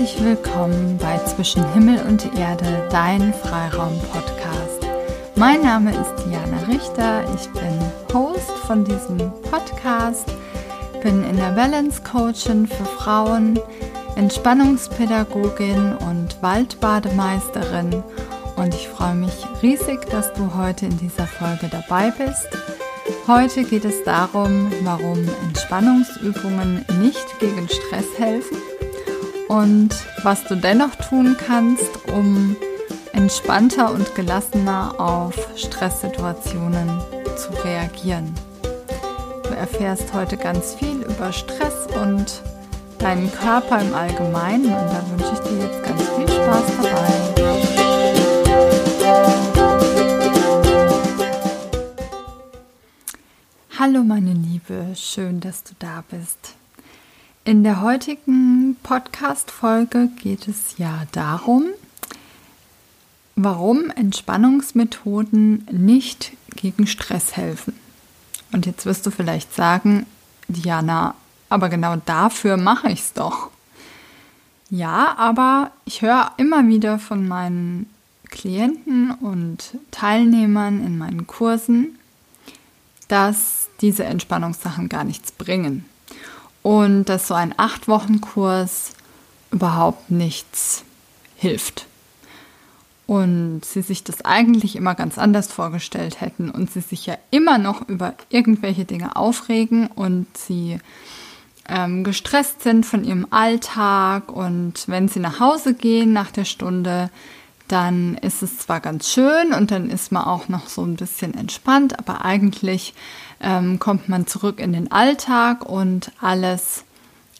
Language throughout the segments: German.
Herzlich willkommen bei Zwischen Himmel und Erde, dein Freiraum-Podcast. Mein Name ist Diana Richter, ich bin Host von diesem Podcast, bin in der Balance Coachin für Frauen, Entspannungspädagogin und Waldbademeisterin und ich freue mich riesig, dass du heute in dieser Folge dabei bist. Heute geht es darum, warum Entspannungsübungen nicht gegen Stress helfen und was du dennoch tun kannst, um entspannter und gelassener auf Stresssituationen zu reagieren. Du erfährst heute ganz viel über Stress und deinen Körper im Allgemeinen und da wünsche ich dir jetzt ganz viel Spaß dabei. Hallo meine Liebe, schön, dass du da bist. In der heutigen Podcast-Folge geht es ja darum, warum Entspannungsmethoden nicht gegen Stress helfen. Und jetzt wirst du vielleicht sagen, Diana, aber genau dafür mache ich es doch. Ja, aber ich höre immer wieder von meinen Klienten und Teilnehmern in meinen Kursen, dass diese Entspannungssachen gar nichts bringen und dass so ein acht Wochen Kurs überhaupt nichts hilft. Und sie sich das eigentlich immer ganz anders vorgestellt hätten und sie sich ja immer noch über irgendwelche Dinge aufregen und sie ähm, gestresst sind von ihrem Alltag und wenn sie nach Hause gehen nach der Stunde, dann ist es zwar ganz schön und dann ist man auch noch so ein bisschen entspannt, aber eigentlich ähm, kommt man zurück in den Alltag und alles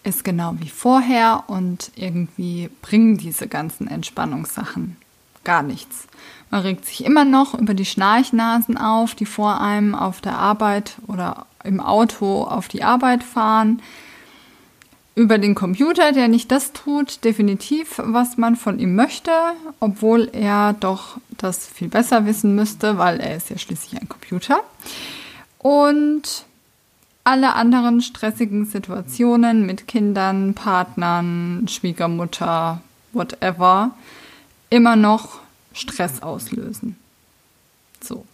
ist genau wie vorher und irgendwie bringen diese ganzen Entspannungssachen gar nichts. Man regt sich immer noch über die Schnarchnasen auf, die vor einem auf der Arbeit oder im Auto auf die Arbeit fahren über den Computer, der nicht das tut, definitiv, was man von ihm möchte, obwohl er doch das viel besser wissen müsste, weil er ist ja schließlich ein Computer. Und alle anderen stressigen Situationen mit Kindern, Partnern, Schwiegermutter, whatever, immer noch Stress auslösen. So.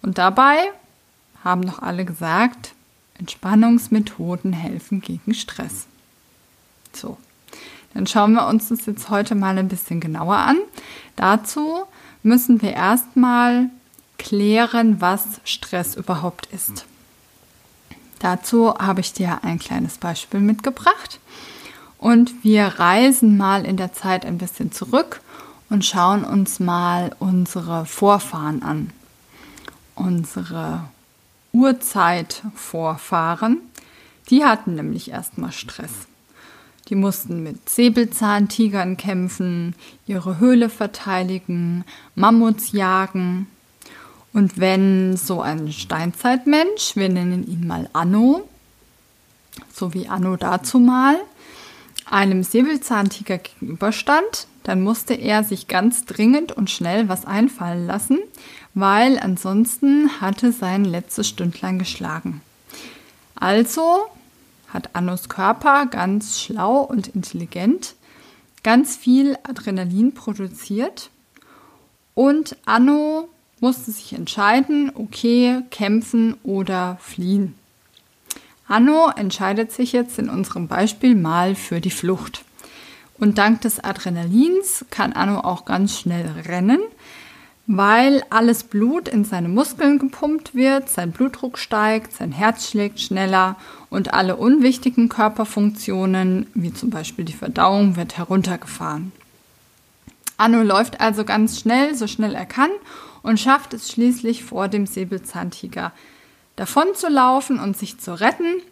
Und dabei haben noch alle gesagt, Entspannungsmethoden helfen gegen Stress. So, dann schauen wir uns das jetzt heute mal ein bisschen genauer an. Dazu müssen wir erstmal klären, was Stress überhaupt ist. Dazu habe ich dir ein kleines Beispiel mitgebracht und wir reisen mal in der Zeit ein bisschen zurück und schauen uns mal unsere Vorfahren an. Unsere Urzeitvorfahren, die hatten nämlich erstmal Stress. Die mussten mit Säbelzahntigern kämpfen, ihre Höhle verteidigen, Mammuts jagen. Und wenn so ein Steinzeitmensch, wir nennen ihn mal Anno, so wie Anno dazu mal, einem Säbelzahntiger gegenüberstand, dann musste er sich ganz dringend und schnell was einfallen lassen, weil ansonsten hatte sein letztes Stündlein geschlagen. Also hat Annos Körper ganz schlau und intelligent ganz viel Adrenalin produziert und Anno musste sich entscheiden, okay, kämpfen oder fliehen. Anno entscheidet sich jetzt in unserem Beispiel mal für die Flucht. Und dank des Adrenalins kann Anno auch ganz schnell rennen, weil alles Blut in seine Muskeln gepumpt wird, sein Blutdruck steigt, sein Herz schlägt schneller und alle unwichtigen Körperfunktionen, wie zum Beispiel die Verdauung, wird heruntergefahren. Anno läuft also ganz schnell, so schnell er kann und schafft es schließlich vor dem Säbelzahntiger davon zu laufen und sich zu retten,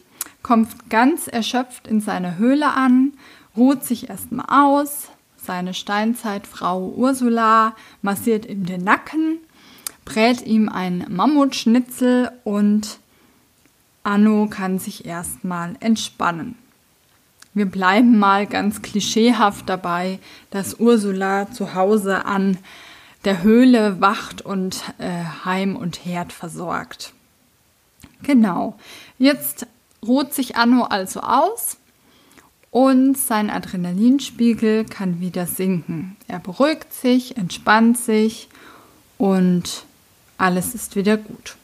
kommt ganz erschöpft in seine Höhle an, ruht sich erstmal aus, seine Steinzeitfrau Ursula massiert ihm den Nacken, brät ihm ein Mammutschnitzel und Anno kann sich erstmal entspannen. Wir bleiben mal ganz klischeehaft dabei, dass Ursula zu Hause an der Höhle wacht und äh, Heim und Herd versorgt. Genau. Jetzt ruht sich Anno also aus und sein Adrenalinspiegel kann wieder sinken. Er beruhigt sich, entspannt sich und alles ist wieder gut.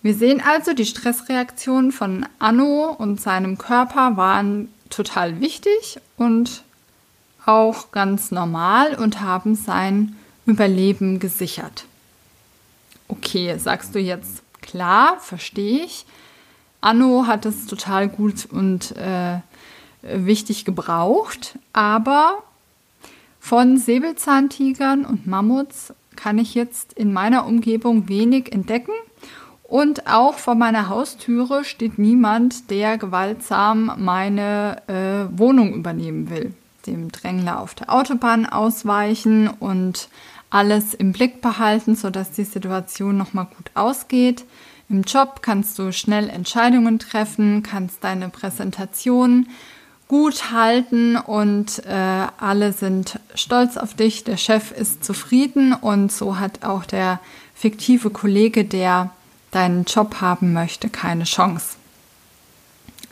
Wir sehen also, die Stressreaktionen von Anno und seinem Körper waren total wichtig und auch ganz normal und haben sein Überleben gesichert. Okay, sagst du jetzt, klar, verstehe ich. Anno hat es total gut und äh, wichtig gebraucht, aber von Säbelzahntigern und Mammuts kann ich jetzt in meiner Umgebung wenig entdecken. Und auch vor meiner Haustüre steht niemand, der gewaltsam meine äh, Wohnung übernehmen will. Dem Drängler auf der Autobahn ausweichen und alles im Blick behalten, sodass die Situation nochmal gut ausgeht. Im Job kannst du schnell Entscheidungen treffen, kannst deine Präsentation gut halten und äh, alle sind stolz auf dich. Der Chef ist zufrieden und so hat auch der fiktive Kollege, der deinen Job haben möchte, keine Chance.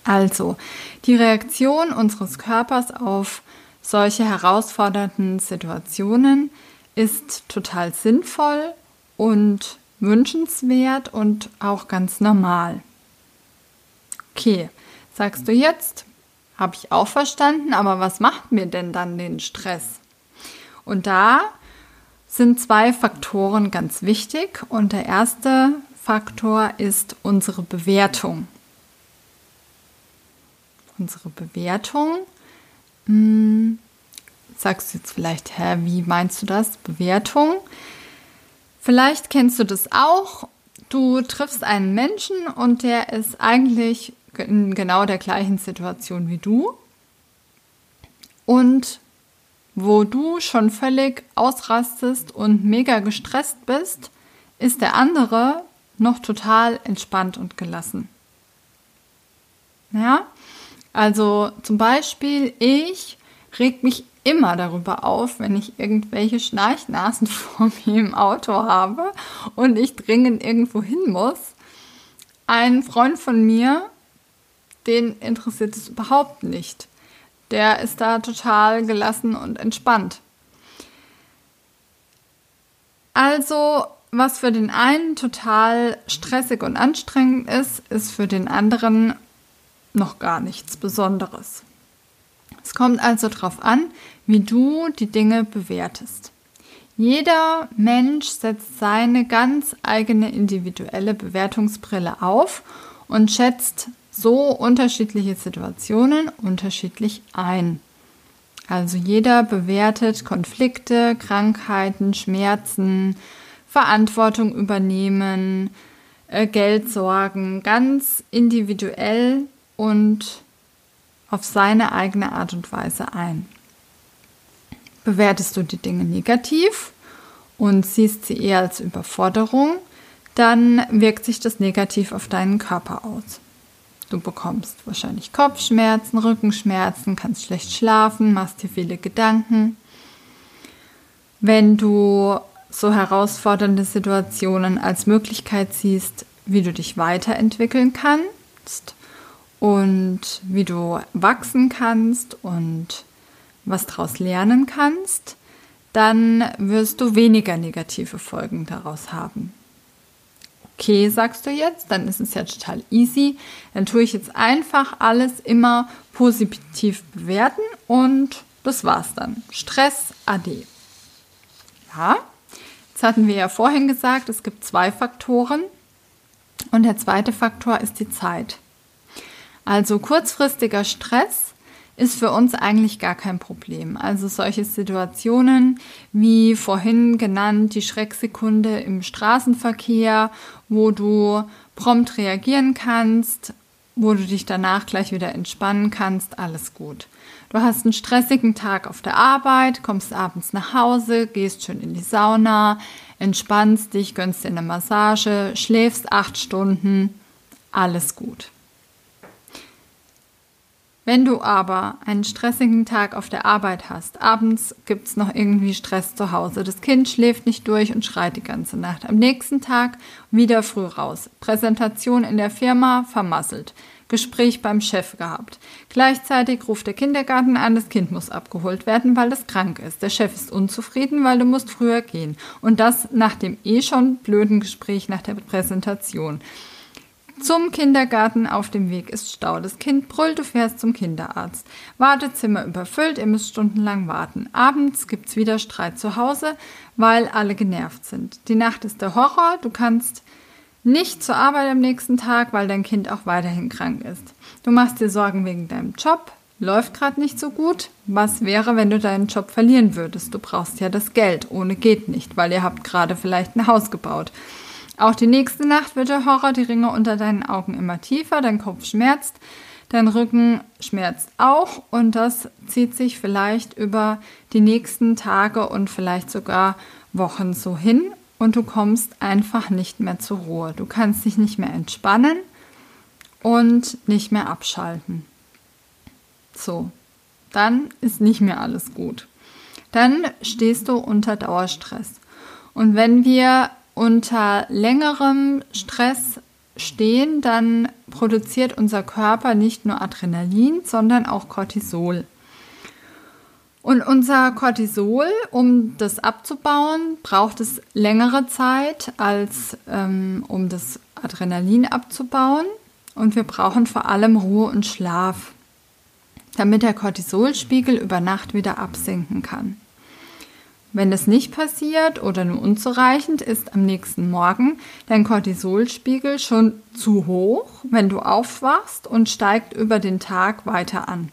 Also, die Reaktion unseres Körpers auf solche herausfordernden Situationen ist total sinnvoll und wünschenswert und auch ganz normal. Okay, sagst du jetzt, habe ich auch verstanden, aber was macht mir denn dann den Stress? Und da sind zwei Faktoren ganz wichtig und der erste Faktor ist unsere Bewertung. Unsere Bewertung, hm, sagst du jetzt vielleicht, hä, wie meinst du das? Bewertung? Vielleicht kennst du das auch. Du triffst einen Menschen und der ist eigentlich in genau der gleichen Situation wie du. Und wo du schon völlig ausrastest und mega gestresst bist, ist der andere noch total entspannt und gelassen. Ja, also zum Beispiel, ich reg mich immer darüber auf, wenn ich irgendwelche Schnarchnasen vor mir im Auto habe und ich dringend irgendwo hin muss. Ein Freund von mir den interessiert es überhaupt nicht. Der ist da total gelassen und entspannt. Also, was für den einen total stressig und anstrengend ist, ist für den anderen noch gar nichts Besonderes. Es kommt also darauf an, wie du die Dinge bewertest. Jeder Mensch setzt seine ganz eigene individuelle Bewertungsbrille auf und schätzt so unterschiedliche Situationen unterschiedlich ein. Also jeder bewertet Konflikte, Krankheiten, Schmerzen, Verantwortung übernehmen, äh, Geldsorgen ganz individuell und auf seine eigene Art und Weise ein. Bewertest du die Dinge negativ und siehst sie eher als Überforderung, dann wirkt sich das negativ auf deinen Körper aus. Du bekommst wahrscheinlich Kopfschmerzen, Rückenschmerzen, kannst schlecht schlafen, machst dir viele Gedanken. Wenn du so herausfordernde Situationen als Möglichkeit siehst, wie du dich weiterentwickeln kannst und wie du wachsen kannst und was daraus lernen kannst, dann wirst du weniger negative Folgen daraus haben okay, sagst du jetzt, dann ist es ja total easy. Dann tue ich jetzt einfach alles immer positiv bewerten und das war's dann. Stress AD. Ja, jetzt hatten wir ja vorhin gesagt, es gibt zwei Faktoren und der zweite Faktor ist die Zeit. Also kurzfristiger Stress ist für uns eigentlich gar kein Problem. Also solche Situationen wie vorhin genannt, die Schrecksekunde im Straßenverkehr, wo du prompt reagieren kannst, wo du dich danach gleich wieder entspannen kannst, alles gut. Du hast einen stressigen Tag auf der Arbeit, kommst abends nach Hause, gehst schön in die Sauna, entspannst dich, gönnst dir eine Massage, schläfst acht Stunden, alles gut. Wenn du aber einen stressigen Tag auf der Arbeit hast, abends gibt es noch irgendwie Stress zu Hause, das Kind schläft nicht durch und schreit die ganze Nacht. Am nächsten Tag wieder früh raus. Präsentation in der Firma vermasselt. Gespräch beim Chef gehabt. Gleichzeitig ruft der Kindergarten an, das Kind muss abgeholt werden, weil es krank ist. Der Chef ist unzufrieden, weil du musst früher gehen. Und das nach dem eh schon blöden Gespräch nach der Präsentation. Zum Kindergarten auf dem Weg ist Stau. Das Kind brüllt, du fährst zum Kinderarzt. Wartezimmer überfüllt, ihr müsst stundenlang warten. Abends gibt's wieder Streit zu Hause, weil alle genervt sind. Die Nacht ist der Horror, du kannst nicht zur Arbeit am nächsten Tag, weil dein Kind auch weiterhin krank ist. Du machst dir Sorgen wegen deinem Job, läuft gerade nicht so gut. Was wäre, wenn du deinen Job verlieren würdest? Du brauchst ja das Geld. Ohne geht nicht, weil ihr habt gerade vielleicht ein Haus gebaut. Auch die nächste Nacht wird der Horror, die Ringe unter deinen Augen immer tiefer, dein Kopf schmerzt, dein Rücken schmerzt auch und das zieht sich vielleicht über die nächsten Tage und vielleicht sogar Wochen so hin und du kommst einfach nicht mehr zur Ruhe. Du kannst dich nicht mehr entspannen und nicht mehr abschalten. So, dann ist nicht mehr alles gut. Dann stehst du unter Dauerstress. Und wenn wir unter längerem Stress stehen, dann produziert unser Körper nicht nur Adrenalin, sondern auch Cortisol. Und unser Cortisol, um das abzubauen, braucht es längere Zeit, als ähm, um das Adrenalin abzubauen. Und wir brauchen vor allem Ruhe und Schlaf, damit der Cortisolspiegel über Nacht wieder absinken kann. Wenn das nicht passiert oder nur unzureichend, ist am nächsten Morgen dein Cortisolspiegel schon zu hoch, wenn du aufwachst und steigt über den Tag weiter an.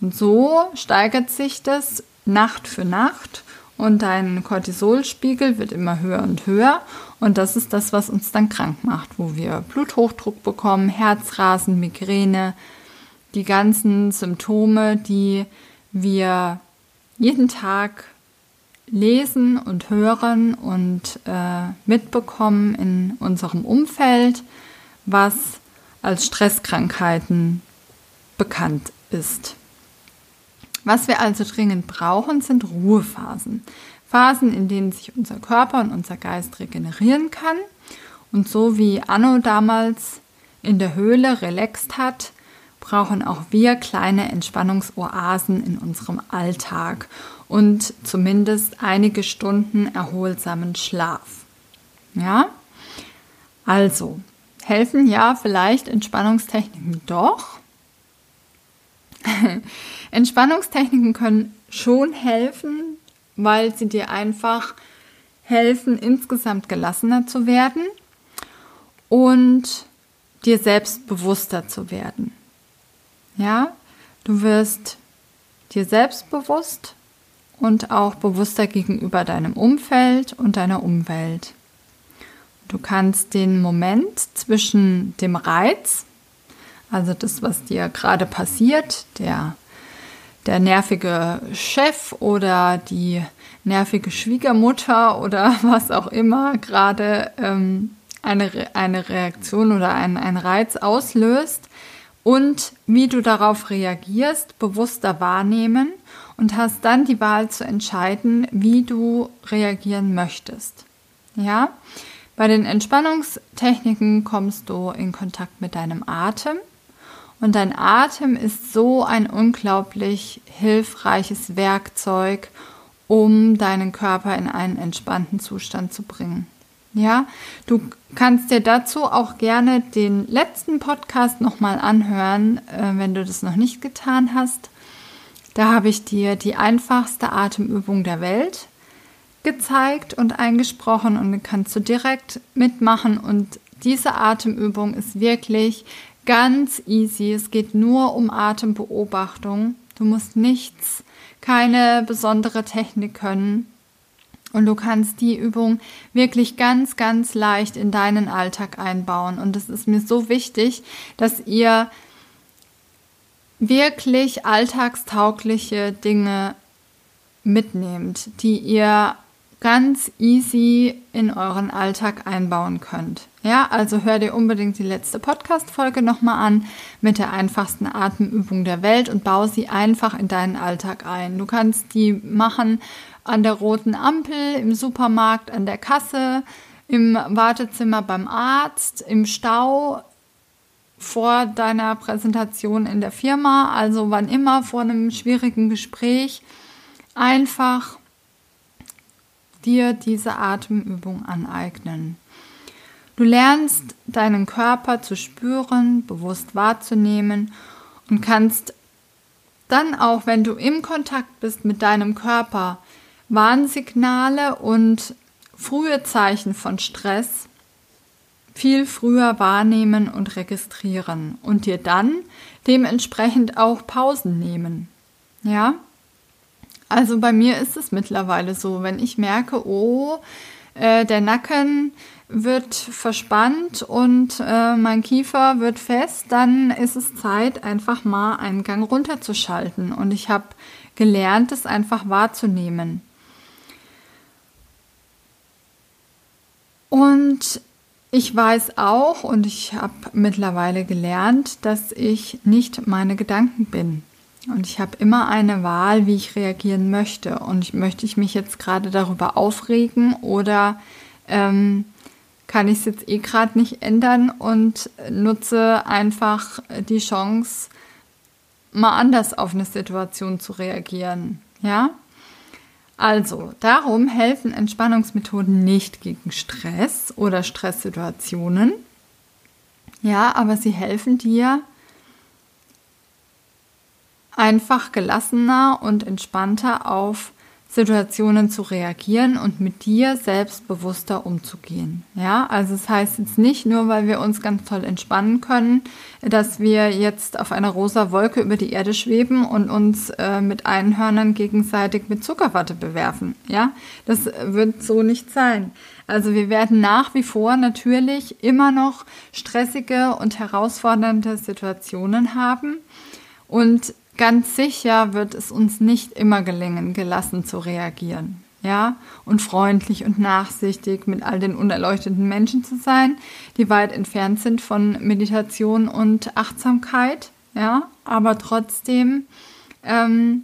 Und so steigert sich das Nacht für Nacht und dein Cortisolspiegel wird immer höher und höher und das ist das, was uns dann krank macht, wo wir Bluthochdruck bekommen, Herzrasen, Migräne, die ganzen Symptome, die wir jeden Tag lesen und hören und äh, mitbekommen in unserem Umfeld, was als Stresskrankheiten bekannt ist. Was wir also dringend brauchen, sind Ruhephasen. Phasen, in denen sich unser Körper und unser Geist regenerieren kann. Und so wie Anno damals in der Höhle relaxt hat, brauchen auch wir kleine Entspannungsoasen in unserem Alltag und zumindest einige Stunden erholsamen Schlaf. Ja? Also, helfen ja vielleicht Entspannungstechniken doch. Entspannungstechniken können schon helfen, weil sie dir einfach helfen, insgesamt gelassener zu werden und dir selbstbewusster zu werden. Ja, du wirst dir selbstbewusst und auch bewusster gegenüber deinem Umfeld und deiner Umwelt. Du kannst den Moment zwischen dem Reiz, also das, was dir gerade passiert, der, der nervige Chef oder die nervige Schwiegermutter oder was auch immer gerade ähm, eine, eine Reaktion oder ein, ein Reiz auslöst und wie du darauf reagierst, bewusster wahrnehmen und hast dann die Wahl zu entscheiden, wie du reagieren möchtest. Ja? Bei den Entspannungstechniken kommst du in Kontakt mit deinem Atem und dein Atem ist so ein unglaublich hilfreiches Werkzeug, um deinen Körper in einen entspannten Zustand zu bringen. Ja, du kannst dir dazu auch gerne den letzten Podcast nochmal anhören, äh, wenn du das noch nicht getan hast. Da habe ich dir die einfachste Atemübung der Welt gezeigt und eingesprochen und dann kannst du direkt mitmachen. Und diese Atemübung ist wirklich ganz easy. Es geht nur um Atembeobachtung. Du musst nichts, keine besondere Technik können. Und du kannst die Übung wirklich ganz, ganz leicht in deinen Alltag einbauen. Und es ist mir so wichtig, dass ihr wirklich alltagstaugliche Dinge mitnehmt, die ihr ganz easy in euren Alltag einbauen könnt. Ja, also hör dir unbedingt die letzte Podcast-Folge nochmal an mit der einfachsten Atemübung der Welt und baue sie einfach in deinen Alltag ein. Du kannst die machen an der roten Ampel, im Supermarkt, an der Kasse, im Wartezimmer beim Arzt, im Stau, vor deiner Präsentation in der Firma, also wann immer vor einem schwierigen Gespräch, einfach dir diese Atemübung aneignen. Du lernst deinen Körper zu spüren, bewusst wahrzunehmen und kannst dann auch, wenn du im Kontakt bist mit deinem Körper, Warnsignale und frühe Zeichen von Stress viel früher wahrnehmen und registrieren und dir dann dementsprechend auch Pausen nehmen. Ja? Also bei mir ist es mittlerweile so, wenn ich merke, oh, äh, der Nacken wird verspannt und äh, mein Kiefer wird fest, dann ist es Zeit, einfach mal einen Gang runterzuschalten. Und ich habe gelernt, es einfach wahrzunehmen. Und ich weiß auch und ich habe mittlerweile gelernt, dass ich nicht meine Gedanken bin. Und ich habe immer eine Wahl, wie ich reagieren möchte. Und ich, möchte ich mich jetzt gerade darüber aufregen oder ähm, kann ich es jetzt eh gerade nicht ändern und nutze einfach die Chance, mal anders auf eine Situation zu reagieren. Ja? Also, darum helfen Entspannungsmethoden nicht gegen Stress oder Stresssituationen. Ja, aber sie helfen dir, einfach gelassener und entspannter auf Situationen zu reagieren und mit dir selbstbewusster umzugehen. Ja, also es das heißt jetzt nicht nur, weil wir uns ganz toll entspannen können, dass wir jetzt auf einer rosa Wolke über die Erde schweben und uns äh, mit Einhörnern gegenseitig mit Zuckerwatte bewerfen. Ja, das wird so nicht sein. Also wir werden nach wie vor natürlich immer noch stressige und herausfordernde Situationen haben und Ganz sicher wird es uns nicht immer gelingen, gelassen zu reagieren. Ja, und freundlich und nachsichtig mit all den unerleuchteten Menschen zu sein, die weit entfernt sind von Meditation und Achtsamkeit. Ja, aber trotzdem ähm,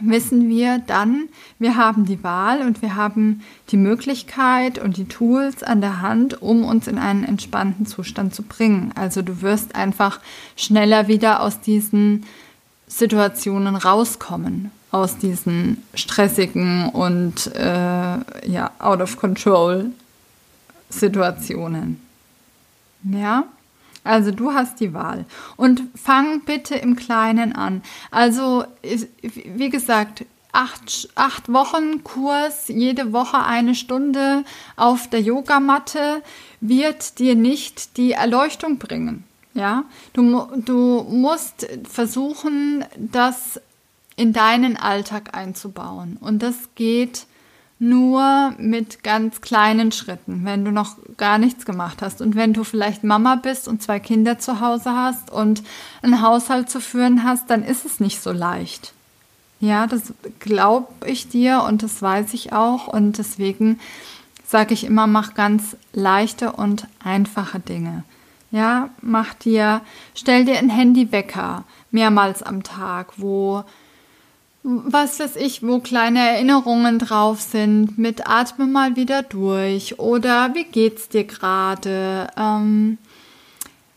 wissen wir dann, wir haben die Wahl und wir haben die Möglichkeit und die Tools an der Hand, um uns in einen entspannten Zustand zu bringen. Also du wirst einfach schneller wieder aus diesen Situationen rauskommen aus diesen stressigen und äh, ja out of control Situationen. Ja, also du hast die Wahl und fang bitte im Kleinen an. Also wie gesagt, acht, acht Wochen Kurs, jede Woche eine Stunde auf der Yogamatte wird dir nicht die Erleuchtung bringen. Ja, du, du musst versuchen, das in deinen Alltag einzubauen. Und das geht nur mit ganz kleinen Schritten, wenn du noch gar nichts gemacht hast. Und wenn du vielleicht Mama bist und zwei Kinder zu Hause hast und einen Haushalt zu führen hast, dann ist es nicht so leicht. Ja, das glaube ich dir und das weiß ich auch. Und deswegen sage ich immer, mach ganz leichte und einfache Dinge. Ja, mach dir, stell dir ein Handywecker mehrmals am Tag, wo was weiß ich, wo kleine Erinnerungen drauf sind, mit atme mal wieder durch oder wie geht's dir gerade? Ähm,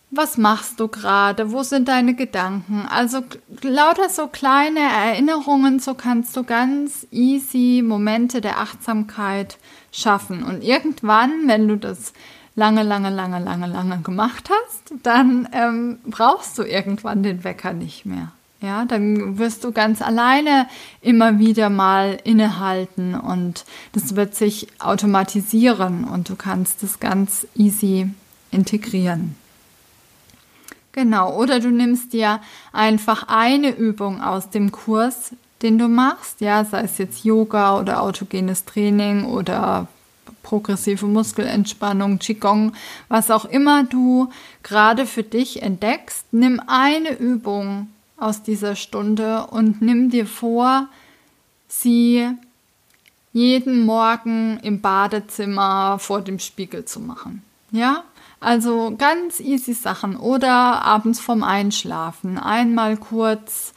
was machst du gerade? Wo sind deine Gedanken? Also lauter so kleine Erinnerungen, so kannst du ganz easy Momente der Achtsamkeit schaffen. Und irgendwann, wenn du das lange, lange, lange, lange, lange gemacht hast, dann ähm, brauchst du irgendwann den Wecker nicht mehr. Ja, dann wirst du ganz alleine immer wieder mal innehalten und das wird sich automatisieren und du kannst es ganz easy integrieren. Genau, oder du nimmst dir einfach eine Übung aus dem Kurs, den du machst, ja, sei es jetzt Yoga oder autogenes Training oder progressive Muskelentspannung, Qigong, was auch immer du gerade für dich entdeckst, nimm eine Übung aus dieser Stunde und nimm dir vor, sie jeden Morgen im Badezimmer vor dem Spiegel zu machen. Ja? Also ganz easy Sachen oder abends vorm Einschlafen einmal kurz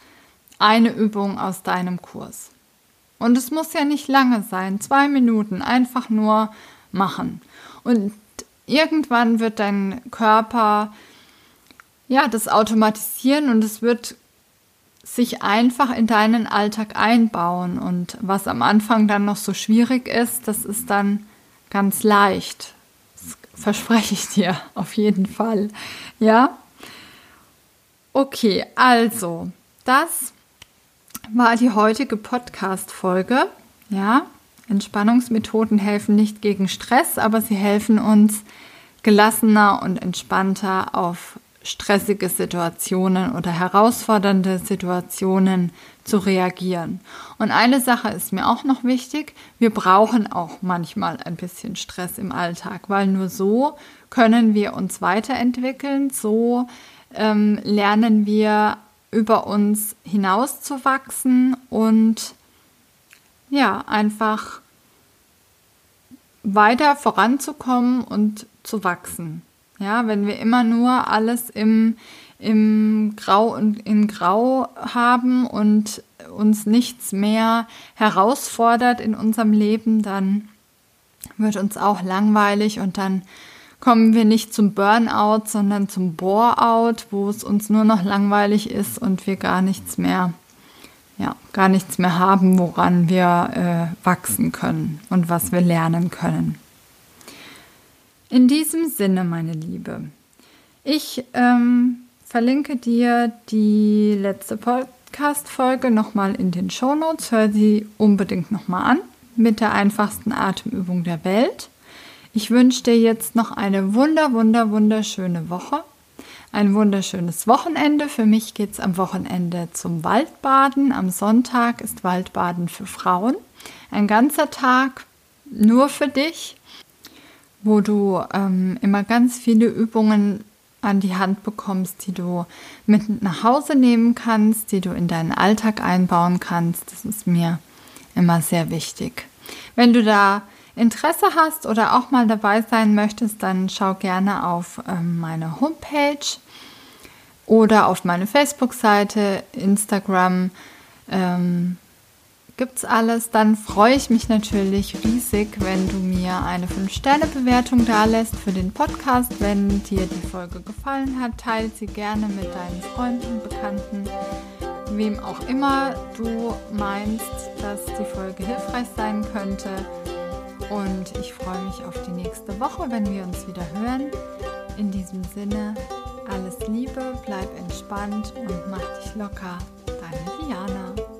eine Übung aus deinem Kurs. Und es muss ja nicht lange sein, zwei Minuten, einfach nur machen. Und irgendwann wird dein Körper ja, das automatisieren und es wird sich einfach in deinen Alltag einbauen. Und was am Anfang dann noch so schwierig ist, das ist dann ganz leicht. Das verspreche ich dir auf jeden Fall. Ja? Okay, also, das war die heutige Podcast-Folge. Ja, Entspannungsmethoden helfen nicht gegen Stress, aber sie helfen uns gelassener und entspannter auf stressige Situationen oder herausfordernde Situationen zu reagieren. Und eine Sache ist mir auch noch wichtig, wir brauchen auch manchmal ein bisschen Stress im Alltag, weil nur so können wir uns weiterentwickeln, so ähm, lernen wir über uns hinauszuwachsen und ja, einfach weiter voranzukommen und zu wachsen. Ja, wenn wir immer nur alles im, im Grau und in Grau haben und uns nichts mehr herausfordert in unserem Leben, dann wird uns auch langweilig und dann kommen wir nicht zum Burnout, sondern zum Boreout, wo es uns nur noch langweilig ist und wir gar nichts mehr, ja, gar nichts mehr haben, woran wir äh, wachsen können und was wir lernen können. In diesem Sinne, meine Liebe, ich ähm, verlinke dir die letzte Podcast-Folge nochmal in den Shownotes. Hör sie unbedingt nochmal an mit der einfachsten Atemübung der Welt. Ich wünsche dir jetzt noch eine wunder, wunder, wunderschöne Woche. Ein wunderschönes Wochenende. Für mich geht es am Wochenende zum Waldbaden. Am Sonntag ist Waldbaden für Frauen. Ein ganzer Tag nur für dich wo du ähm, immer ganz viele Übungen an die Hand bekommst, die du mit nach Hause nehmen kannst, die du in deinen Alltag einbauen kannst. Das ist mir immer sehr wichtig. Wenn du da Interesse hast oder auch mal dabei sein möchtest, dann schau gerne auf ähm, meine Homepage oder auf meine Facebook-Seite, Instagram. Ähm, gibt's alles, dann freue ich mich natürlich riesig, wenn du mir eine 5-Sterne-Bewertung da lässt für den Podcast. Wenn dir die Folge gefallen hat, teile sie gerne mit deinen Freunden, Bekannten, wem auch immer du meinst, dass die Folge hilfreich sein könnte. Und ich freue mich auf die nächste Woche, wenn wir uns wieder hören. In diesem Sinne, alles Liebe, bleib entspannt und mach dich locker. Deine Diana.